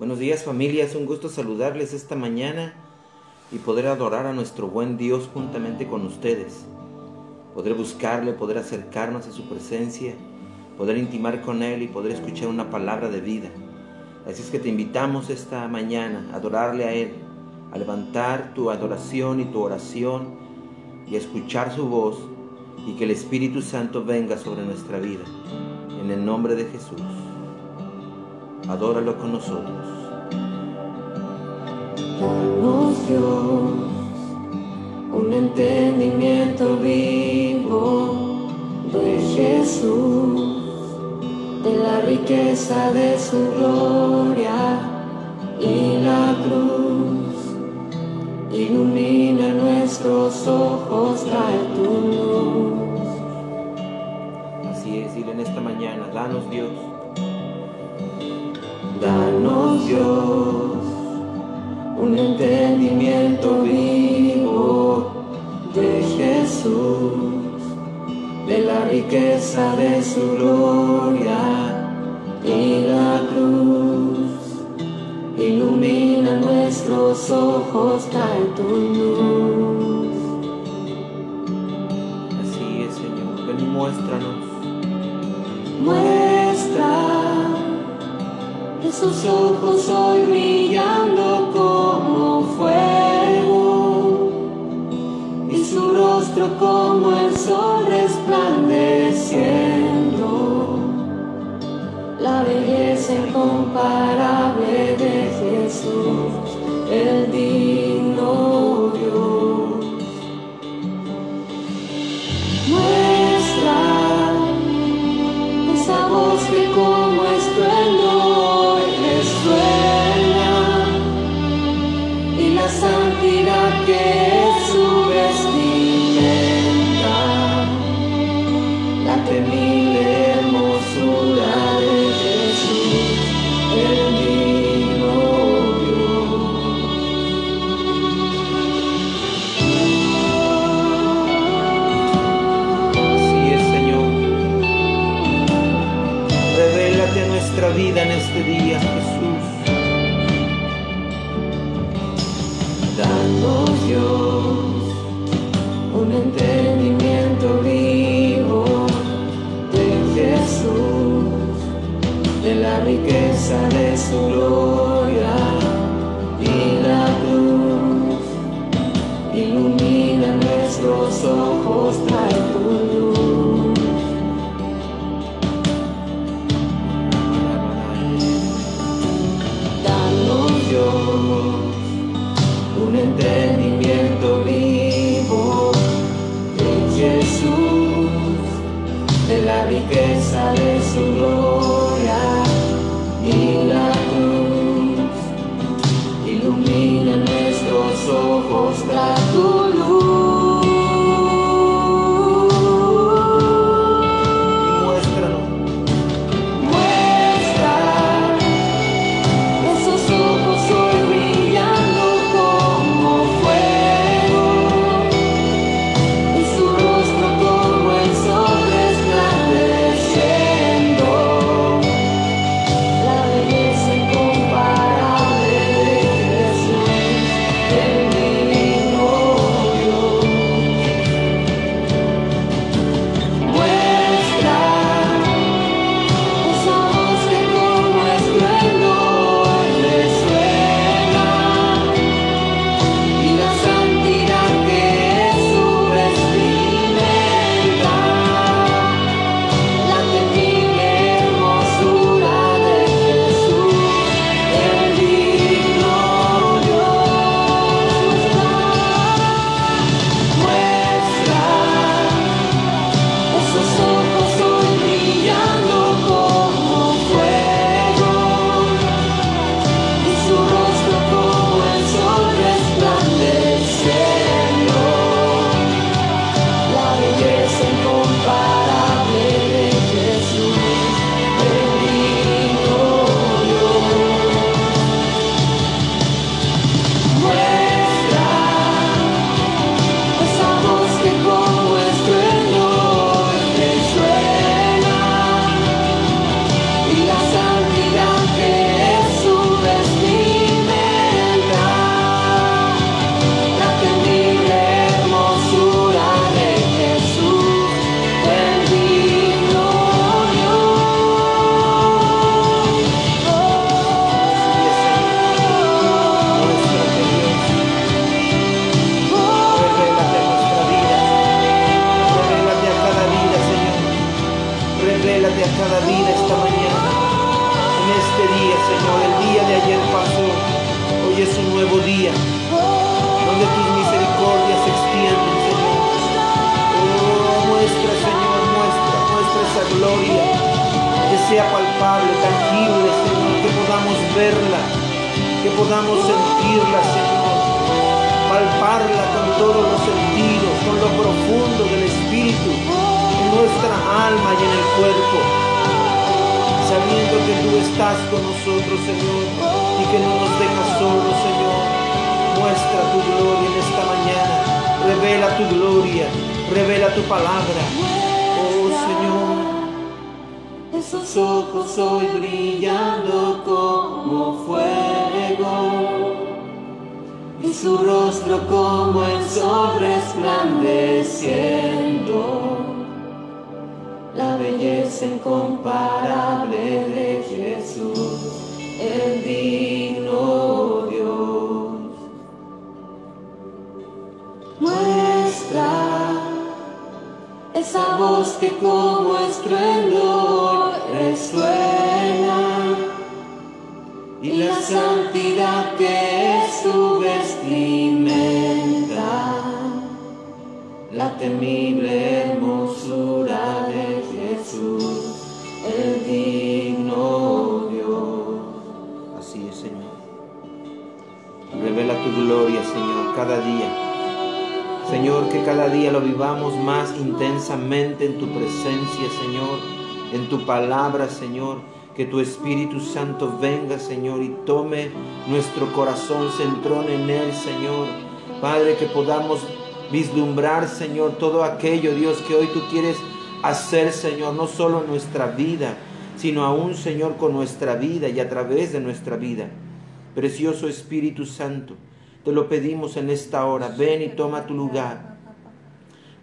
Buenos días familia, es un gusto saludarles esta mañana y poder adorar a nuestro buen Dios juntamente con ustedes. Poder buscarle, poder acercarnos a su presencia, poder intimar con Él y poder escuchar una palabra de vida. Así es que te invitamos esta mañana a adorarle a Él, a levantar tu adoración y tu oración y a escuchar su voz y que el Espíritu Santo venga sobre nuestra vida. En el nombre de Jesús. Adóralo con nosotros. Danos Dios un entendimiento vivo de Jesús, de la riqueza de su gloria y la cruz. Ilumina nuestros ojos, trae tu luz. Así es, dile en esta mañana, danos Dios. Danos Dios un entendimiento vivo de Jesús, de la riqueza de su gloria y la cruz. Ilumina nuestros ojos, trae tu luz. Esos ojos hoy brillando como fuego y su rostro como el sol resplandeciendo. La belleza incomparable Un entendimiento vivo de Jesús, de la riqueza de su estás con nosotros, Señor, y que no nos dejas solos, Señor. Muestra tu gloria en esta mañana. Revela tu gloria, revela tu palabra. Oh Señor. Esos ojos hoy brillando como fuego y su rostro como el sol resplandeciendo la belleza incomparable de Jesús, el digno Dios. Muestra esa voz que como estruendo resuena y la santidad que es su vestimenta, la temible Señor, que cada día lo vivamos más intensamente en tu presencia, Señor, en tu palabra, Señor. Que tu Espíritu Santo venga, Señor, y tome nuestro corazón, se entrone en él, Señor. Padre, que podamos vislumbrar, Señor, todo aquello, Dios, que hoy tú quieres hacer, Señor, no solo en nuestra vida, sino aún, Señor, con nuestra vida y a través de nuestra vida. Precioso Espíritu Santo, te lo pedimos en esta hora. Ven y toma tu lugar.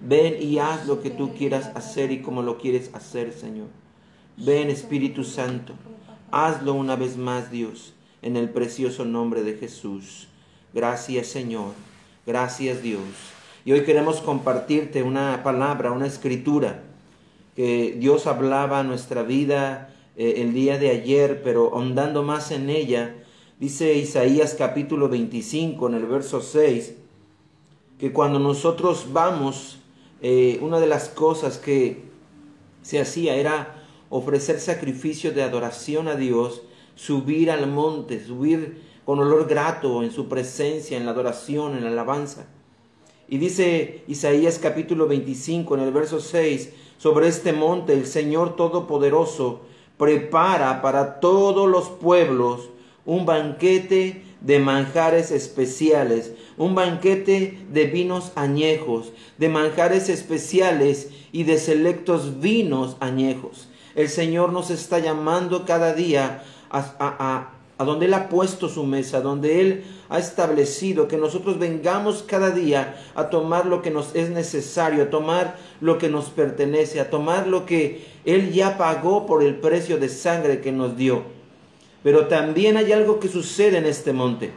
Ven y haz lo que tú quieras hacer y como lo quieres hacer, Señor. Ven, Espíritu Santo. Hazlo una vez más, Dios, en el precioso nombre de Jesús. Gracias, Señor. Gracias, Dios. Y hoy queremos compartirte una palabra, una escritura que Dios hablaba a nuestra vida eh, el día de ayer, pero ahondando más en ella, dice Isaías capítulo 25 en el verso 6, que cuando nosotros vamos, eh, una de las cosas que se hacía era ofrecer sacrificio de adoración a Dios, subir al monte, subir con olor grato en su presencia, en la adoración, en la alabanza. Y dice Isaías capítulo 25 en el verso 6, sobre este monte el Señor Todopoderoso prepara para todos los pueblos un banquete de manjares especiales, un banquete de vinos añejos, de manjares especiales y de selectos vinos añejos. El Señor nos está llamando cada día a, a, a, donde Él ha puesto su mesa, donde Él ha establecido que nosotros vengamos cada día a tomar lo que nos es necesario, a tomar lo que nos pertenece, a tomar lo que Él ya pagó por el precio de sangre que nos dio. Pero también hay algo que sucede en este monte.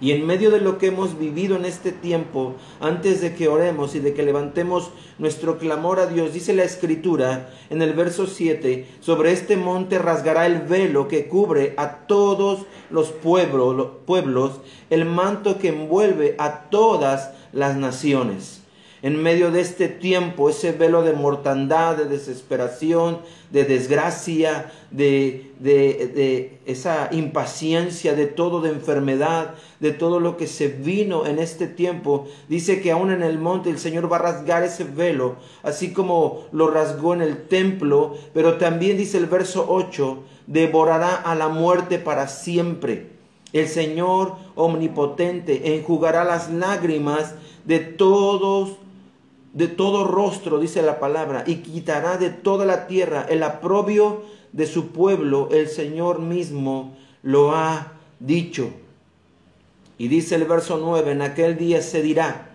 Y en medio de lo que hemos vivido en este tiempo, antes de que oremos y de que levantemos nuestro clamor a Dios, dice la escritura en el verso 7, sobre este monte rasgará el velo que cubre a todos los pueblos, pueblos el manto que envuelve a todas las naciones en medio de este tiempo, ese velo de mortandad, de desesperación, de desgracia, de, de, esa impaciencia, de todo, de enfermedad, de todo lo que se vino en este tiempo, dice que aún en el monte el Señor va a rasgar ese velo, así como lo rasgó en el templo, pero también dice el verso 8, devorará a la muerte para siempre. El Señor omnipotente enjugará las lágrimas de todos de todo rostro, dice la palabra, y quitará de toda la tierra el aprobio de su pueblo. El Señor mismo lo ha dicho. Y dice el verso 9, en aquel día se dirá,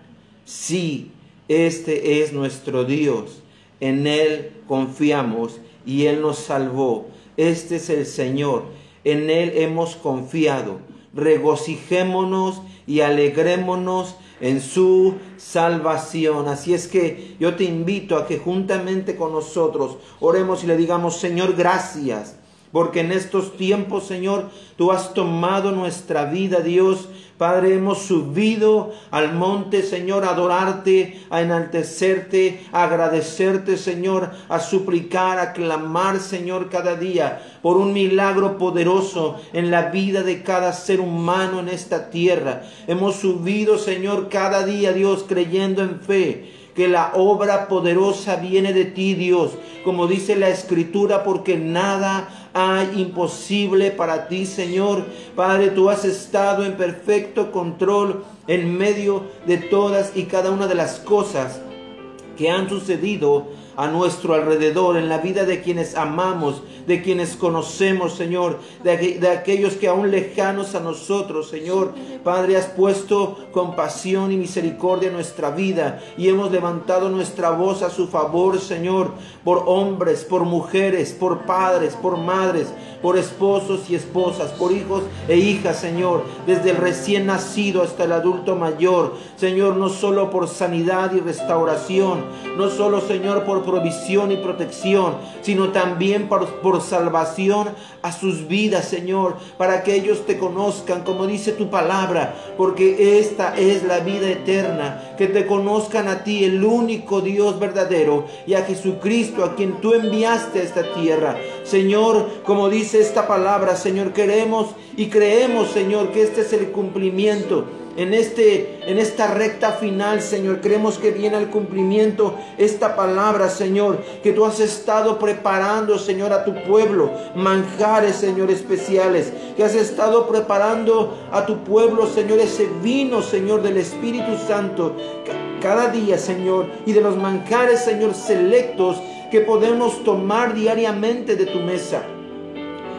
sí, este es nuestro Dios, en Él confiamos y Él nos salvó. Este es el Señor, en Él hemos confiado. Regocijémonos y alegrémonos en su salvación. Así es que yo te invito a que juntamente con nosotros oremos y le digamos, Señor, gracias porque en estos tiempos, Señor, tú has tomado nuestra vida, Dios. Padre, hemos subido al monte, Señor, a adorarte, a enaltecerte, a agradecerte, Señor, a suplicar, a clamar, Señor, cada día por un milagro poderoso en la vida de cada ser humano en esta tierra. Hemos subido, Señor, cada día, Dios, creyendo en fe que la obra poderosa viene de ti, Dios, como dice la Escritura, porque nada hay imposible para ti, Señor. Padre, tú has estado en perfecto control en medio de todas y cada una de las cosas que han sucedido a nuestro alrededor, en la vida de quienes amamos, de quienes conocemos, Señor, de, aquellos que aún lejanos a nosotros, Señor. Padre, has puesto compasión y misericordia en nuestra vida y hemos levantado nuestra voz a su favor, Señor, por hombres, por mujeres, por padres, por madres, por esposos y esposas, por hijos e hijas, Señor, desde el recién nacido hasta el adulto mayor, Señor, no solo por sanidad y restauración, no solo, Señor, por provisión y protección, sino también por, por salvación a sus vidas, Señor, para que ellos te conozcan, como dice tu palabra, porque esta es la vida eterna, que te conozcan a ti, el único Dios verdadero, y a Jesucristo, a quien tú enviaste a esta tierra. Señor, como dice esta palabra, Señor, queremos y creemos, Señor, que este es el cumplimiento en, este, en esta recta final, Señor. Creemos que viene al cumplimiento esta palabra, Señor, que tú has estado preparando, Señor, a tu pueblo, manjares, Señor, especiales, que has estado preparando a tu pueblo, Señor, ese vino, Señor, del Espíritu Santo, cada día, Señor, y de los manjares, Señor, selectos que podemos tomar diariamente de tu mesa.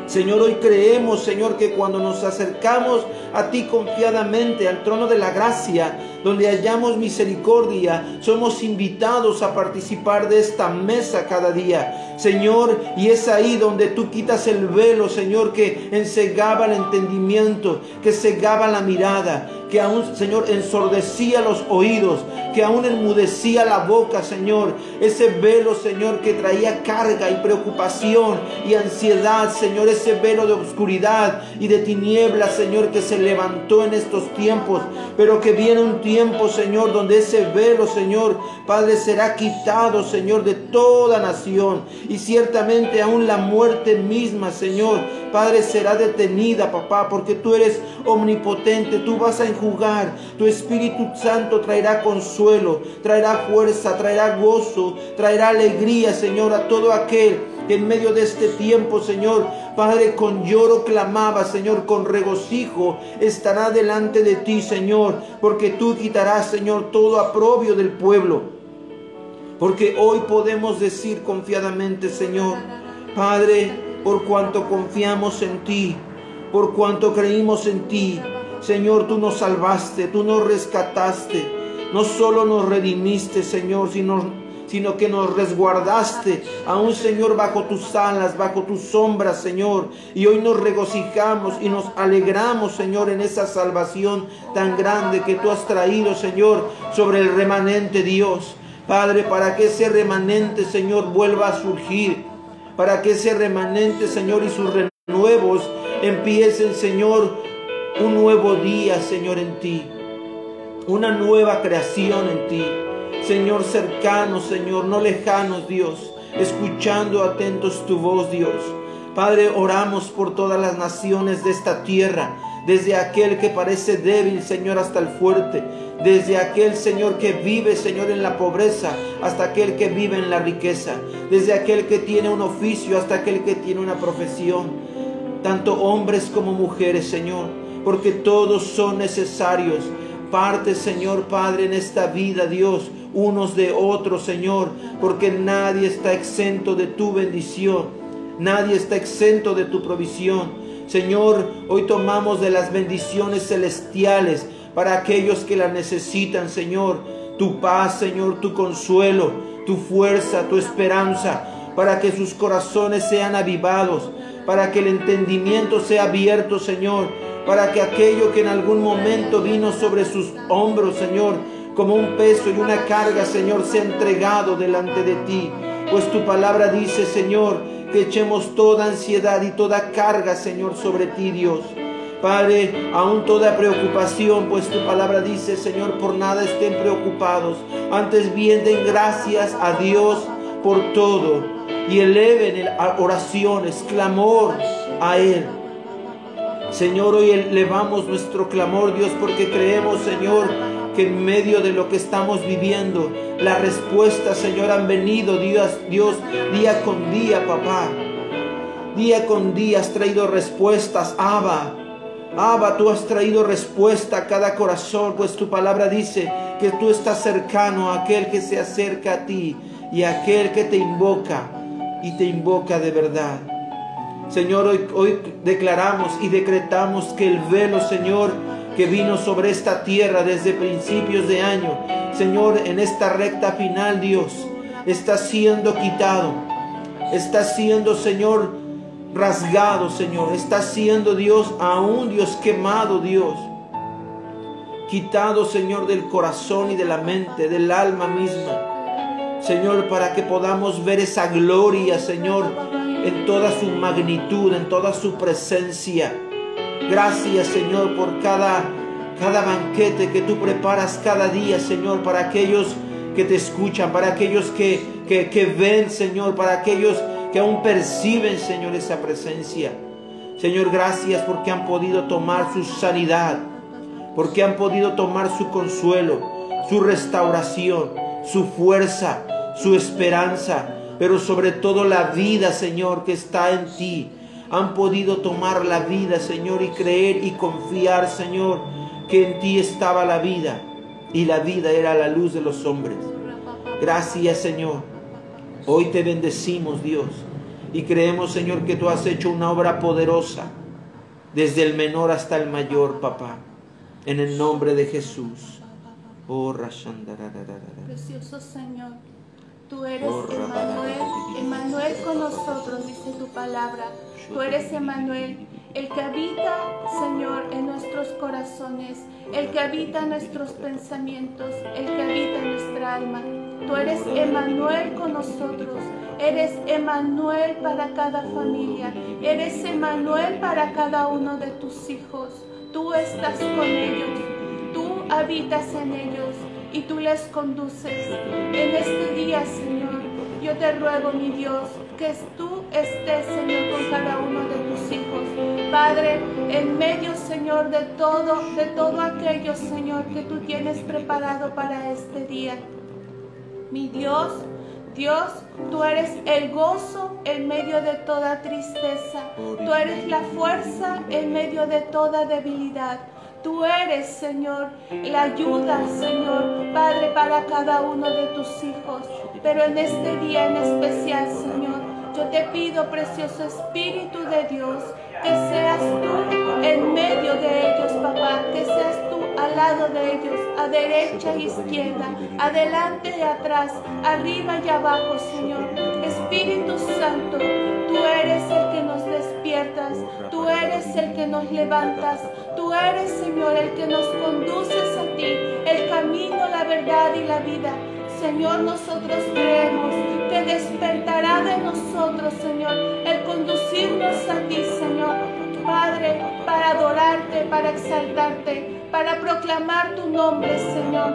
Señor, hoy creemos, Señor, que cuando nos acercamos a ti confiadamente al trono de la gracia, donde hallamos misericordia, somos invitados a participar de esta mesa cada día. Señor, y es ahí donde tú quitas el velo, Señor, que ensegaba el entendimiento, que cegaba la mirada, que aún, Señor, ensordecía los oídos, que aún enmudecía la boca, Señor. Ese velo, Señor, que traía carga y preocupación y ansiedad, Señor, ese velo de oscuridad y de tinieblas, Señor, que se levantó en estos tiempos, pero que viene un tiempo, Señor, donde ese velo, Señor, Padre, será quitado, Señor, de toda nación. Y ciertamente aún la muerte misma, Señor, Padre, será detenida, papá, porque tú eres omnipotente, tú vas a enjugar, tu Espíritu Santo traerá consuelo, traerá fuerza, traerá gozo, traerá alegría, Señor, a todo aquel que en medio de este tiempo, Señor, Padre, con lloro clamaba, Señor, con regocijo estará delante de ti, Señor, porque tú quitarás, Señor, todo aprobio del pueblo. Porque hoy podemos decir confiadamente, Señor, Padre, por cuanto confiamos en ti, por cuanto creímos en ti. Señor, tú nos salvaste, tú nos rescataste. No solo nos redimiste, Señor, sino, sino que nos resguardaste, aún, Señor, bajo tus alas, bajo tus sombras, Señor. Y hoy nos regocijamos y nos alegramos, Señor, en esa salvación tan grande que tú has traído, Señor, sobre el remanente Dios. Padre, para que ese remanente, Señor, vuelva a surgir para que ese remanente, Señor, y sus renuevos empiecen, Señor, un nuevo día, Señor, en ti. Una nueva creación en ti. Señor, cercano, Señor, no lejanos, Dios. Escuchando atentos tu voz, Dios. Padre, oramos por todas las naciones de esta tierra desde aquel que parece débil, Señor, hasta el fuerte, desde aquel, Señor, que vive, Señor, en la pobreza, hasta aquel que vive en la riqueza, desde aquel que tiene un oficio, hasta aquel que tiene una profesión, tanto hombres como mujeres, Señor, porque todos son necesarios. Parte, Señor Padre, en esta vida, Dios, unos de otros, Señor, porque nadie está exento de tu bendición, nadie está exento de tu provisión. Señor, hoy tomamos de las bendiciones celestiales para aquellos que las necesitan, Señor. Tu paz, Señor, tu consuelo, tu fuerza, tu esperanza, para que sus corazones sean avivados, para que el entendimiento sea abierto, Señor, para que aquello que en algún momento vino sobre sus hombros, Señor, como un peso y una carga, Señor, sea entregado delante de ti. Pues tu palabra dice, Señor, que echemos toda ansiedad y toda carga, Señor, sobre ti, Dios. Padre, aún toda preocupación, pues tu palabra dice, Señor, por nada estén preocupados. Antes bien den gracias a Dios por todo y eleven oraciones, clamor a Él. Señor, hoy elevamos nuestro clamor, Dios, porque creemos, Señor, que en medio de lo que estamos viviendo, las respuestas, Señor, han venido, Dios, Dios, día con día, papá. Día con día has traído respuestas, Abba. Abba, tú has traído respuesta a cada corazón, pues tu palabra dice que tú estás cercano a aquel que se acerca a ti y a aquel que te invoca y te invoca de verdad. Señor, hoy, hoy declaramos y decretamos que el velo, Señor, que vino sobre esta tierra desde principios de año, Señor, en esta recta final, Dios, está siendo quitado. Está siendo, Señor, rasgado, Señor. Está siendo, Dios, aún Dios quemado, Dios. Quitado, Señor, del corazón y de la mente, del alma misma. Señor, para que podamos ver esa gloria, Señor, en toda su magnitud, en toda su presencia. Gracias, Señor, por cada cada banquete que tú preparas cada día, Señor, para aquellos que te escuchan, para aquellos que, que, ven, Señor, para aquellos que aún perciben, Señor, esa presencia. Señor, gracias porque han podido tomar su sanidad, porque han podido tomar su consuelo, su restauración, su fuerza, su esperanza, pero sobre todo la vida, Señor, que está en ti. Han podido tomar la vida, Señor, y creer y confiar, Señor, que en ti estaba la vida y la vida era la luz de los hombres. Gracias Señor. Hoy te bendecimos Dios y creemos Señor que tú has hecho una obra poderosa desde el menor hasta el mayor, papá. En el nombre de Jesús. Oh, Precioso Señor. Tú eres Emanuel, Emanuel con nosotros, dice tu palabra. Tú eres Emanuel, el que habita, Señor, en nuestros corazones, el que habita en nuestros pensamientos, el que habita en nuestra alma. Tú eres Emanuel con nosotros, eres Emanuel para cada familia, eres Emanuel para cada uno de tus hijos. Tú estás con ellos, tú habitas en ellos y tú les conduces. En este día, Señor, yo te ruego, mi Dios, que tú estés, Señor, con cada uno de tus hijos. Padre, en medio, Señor, de todo, de todo aquello, Señor, que tú tienes preparado para este día. Mi Dios, Dios, tú eres el gozo en medio de toda tristeza. Tú eres la fuerza en medio de toda debilidad. Tú eres, Señor, la ayuda, Señor, Padre, para cada uno de tus hijos. Pero en este día en especial, Señor, yo te pido, precioso Espíritu de Dios, que seas tú en medio de ellos, papá, que seas tú al lado de ellos, a derecha e izquierda, adelante y atrás, arriba y abajo, Señor. Espíritu Santo, tú eres el que nos despiertas, tú eres el que nos levantas, tú eres, Señor, el que nos conduces a ti, el camino, la verdad y la vida. Señor, nosotros creemos que despertará de nosotros, Señor, el conducirnos a ti, Señor. Padre, para adorarte, para exaltarte, para proclamar tu nombre, Señor.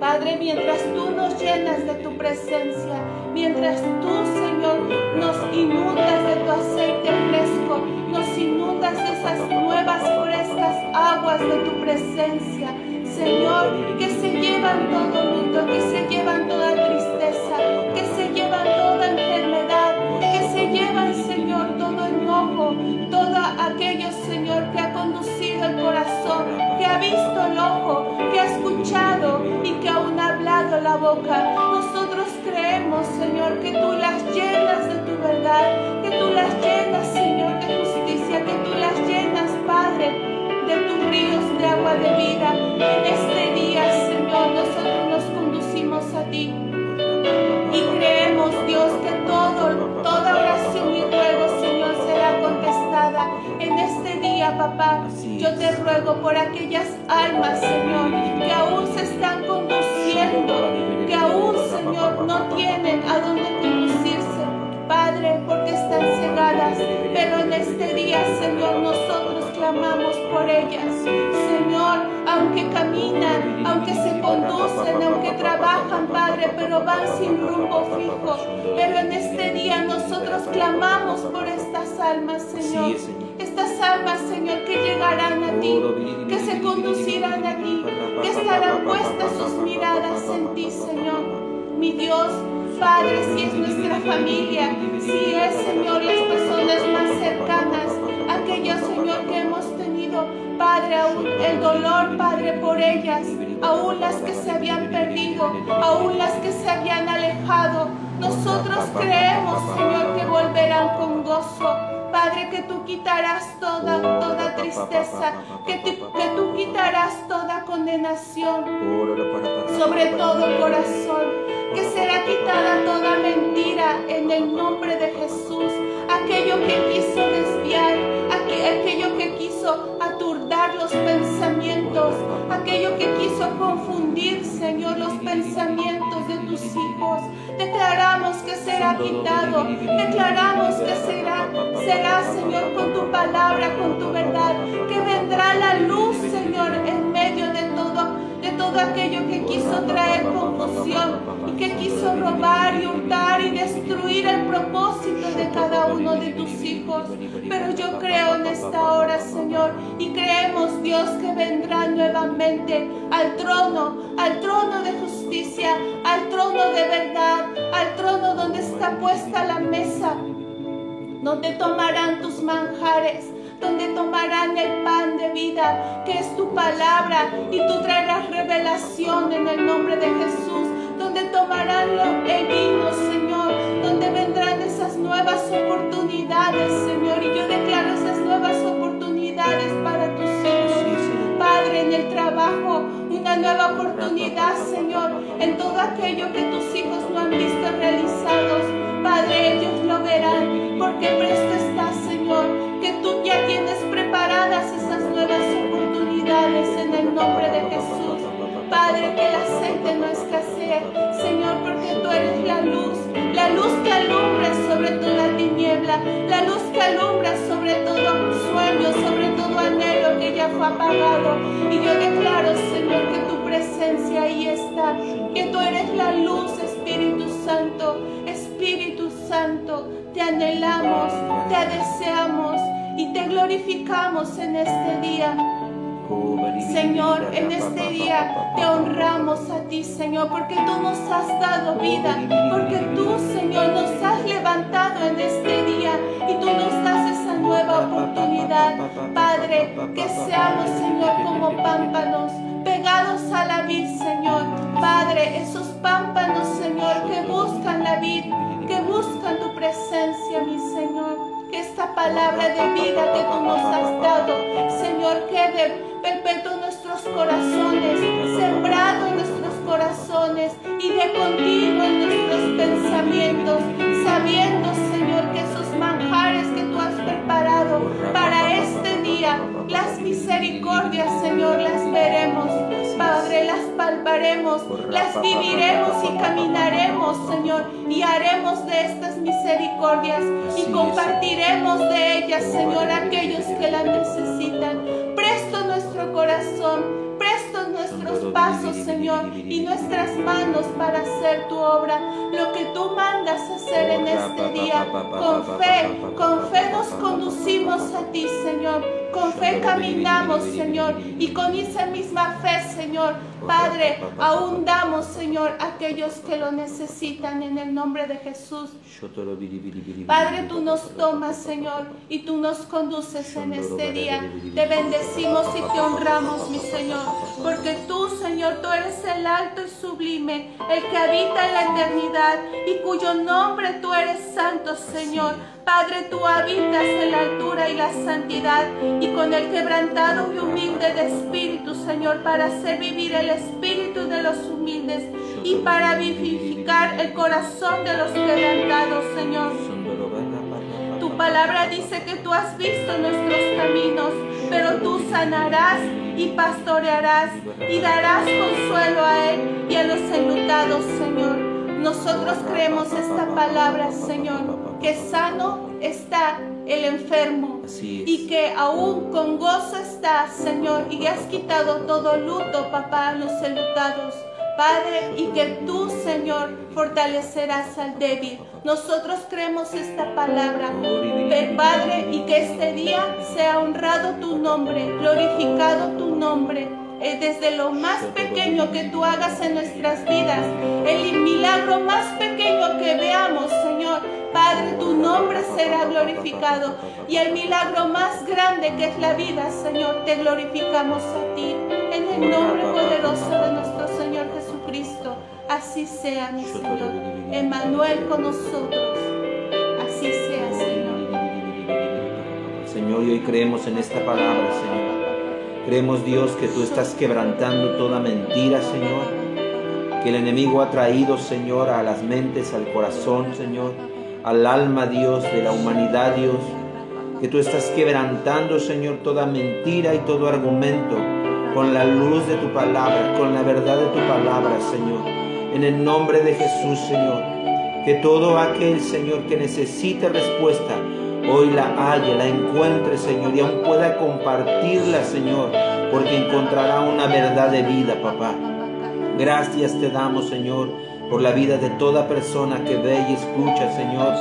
Padre, mientras tú nos llenas de tu presencia, mientras tú, Señor, nos inundas de tu aceite fresco, nos inundas de esas nuevas frescas aguas de tu presencia, Señor, que se llevan todo luto, por aquellas almas, Señor, que aún se están conduciendo, que aún, Señor, no tienen a dónde conducirse. Padre, porque están cegadas, pero en este día, Señor, nosotros clamamos por ellas. Señor, aunque caminan, aunque se conducen, aunque trabajan, Padre, pero van sin rumbo fijo. Pero en este día nosotros clamamos por estas almas, Señor. Almas, Señor, que llegarán a ti, que se conducirán a ti, que estarán puestas sus miradas en ti, Señor. Mi Dios, Padre, si es nuestra familia, si es, Señor, las personas más cercanas, aquellas, Señor, que hemos tenido, Padre, aún el dolor, Padre, por ellas, aún las que se habían perdido, aún las que se habían alejado. Nosotros creemos, Señor, que volverán con gozo. Padre, que tú quitarás toda, toda tristeza, que, que tú quitarás toda condenación sobre todo el corazón que será quitada toda mentira en el nombre de Jesús. Aquello que quiso desviar, aquello que quiso aturdar los pensamientos, aquello que quiso confundir, Señor, los pensamientos de tus hijos. Declaramos que será quitado, declaramos que será, será, Señor, con tu palabra, con tu verdad, que vendrá la luz, Señor, en todo aquello que quiso traer confusión y que quiso robar y hurtar y destruir el propósito de cada uno de tus hijos. Pero yo creo en esta hora, Señor, y creemos, Dios, que vendrá nuevamente al trono, al trono de justicia, al trono de verdad, al trono donde está puesta la mesa, donde tomarán tus manjares donde tomarán el pan de vida, que es tu palabra, y tú traerás revelación en el nombre de Jesús, donde tomarán el vino, Señor, donde vendrán esas nuevas oportunidades, Señor, y yo declaro esas nuevas oportunidades para tus hijos. Padre, en el trabajo, una nueva oportunidad, Señor, en todo aquello que tus hijos no han visto realizados. Padre, ellos lo verán, porque presto está, que tú ya tienes preparadas esas nuevas oportunidades en el nombre de Jesús. Padre, que el aceite no escasee, Señor, porque tú eres la luz, la luz que alumbra sobre toda tiniebla, la luz que alumbra sobre todo sueño, sobre todo anhelo que ya fue apagado. Y yo declaro, Señor, que tu presencia ahí está, que tú eres la luz, Espíritu Santo, Espíritu Santo, te anhelamos, te deseamos y te glorificamos en este día. Señor, en este día te honramos a ti, Señor, porque tú nos has dado vida, porque tú, Señor, nos has levantado en este día y tú nos das esa nueva oportunidad. Padre, que seamos, Señor, como pámpanos pegados a la vid, Señor. Padre, esos pámpanos, Señor, que buscan la vid, que buscan tu presencia, mi Señor. Esta palabra de vida que tú nos has dado, Señor, quede perpetuo en nuestros corazones, sembrado en nuestros corazones y de continuo en nuestros pensamientos, sabiendo, Señor, que esos manjares que tú has preparado para este día, las misericordias, Señor, las veremos. Padre, las palparemos, las viviremos y caminaremos, Señor, y haremos de estas misericordias y compartiremos de ellas, Señor, aquellos que las necesitan. Presto nuestro corazón presto nuestros pasos, Señor, y nuestras manos para hacer tu obra, lo que tú mandas hacer en este día. Con fe, con fe nos conducimos a ti, Señor. Con fe caminamos, Señor, y con esa misma fe, Señor, Padre, aún damos, Señor, a aquellos que lo necesitan en el nombre de Jesús. Padre, tú nos tomas, Señor, y tú nos conduces en este día. Te bendecimos y te honramos, mi Señor, porque tú, Señor, tú eres el alto y sublime, el que habita en la eternidad y cuyo nombre tú eres santo, Señor. Padre, tú habitas en la altura y la santidad y con el quebrantado y humilde de espíritu, Señor, para hacer vivir el espíritu de los humildes y para vivificar el corazón de los quebrantados, Señor. Tu palabra dice que tú has visto nuestros caminos, pero tú sanarás y pastorearás y darás consuelo a él y a los enlutados, Señor. Nosotros creemos esta palabra, Señor, que sano está el enfermo y que aún con gozo está, Señor, y has quitado todo luto, papá, a los enlutados. Padre, y que tú, Señor, fortalecerás al débil. Nosotros creemos esta palabra, Padre, y que este día sea honrado tu nombre, glorificado tu nombre desde lo más pequeño que tú hagas en nuestras vidas, el milagro más pequeño que veamos, Señor. Padre, tu nombre será glorificado y el milagro más grande que es la vida, Señor, te glorificamos a ti. En el nombre poderoso de nuestro Señor Jesucristo, así sea, mi Señor. Emanuel con nosotros, así sea, Señor. Señor, y hoy creemos en esta palabra, Señor. Creemos, Dios, que tú estás quebrantando toda mentira, Señor. Que el enemigo ha traído, Señor, a las mentes, al corazón, Señor. Al alma, Dios, de la humanidad, Dios. Que tú estás quebrantando, Señor, toda mentira y todo argumento con la luz de tu palabra, con la verdad de tu palabra, Señor. En el nombre de Jesús, Señor. Que todo aquel, Señor, que necesite respuesta, hoy la haya, la encuentre, Señor, y aún pueda compartirla, Señor, porque encontrará una verdad de vida, papá. Gracias te damos, Señor, por la vida de toda persona que ve y escucha, Señor,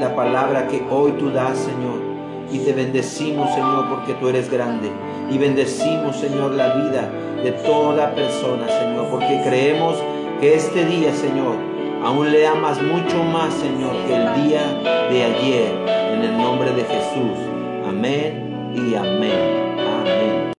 la palabra que hoy tú das, Señor. Y te bendecimos, Señor, porque tú eres grande. Y bendecimos, Señor, la vida de toda persona, Señor, porque creemos que este día, Señor, aún le amas mucho más, Señor, que el día de ayer. En el nombre de Jesús. Amén y amén.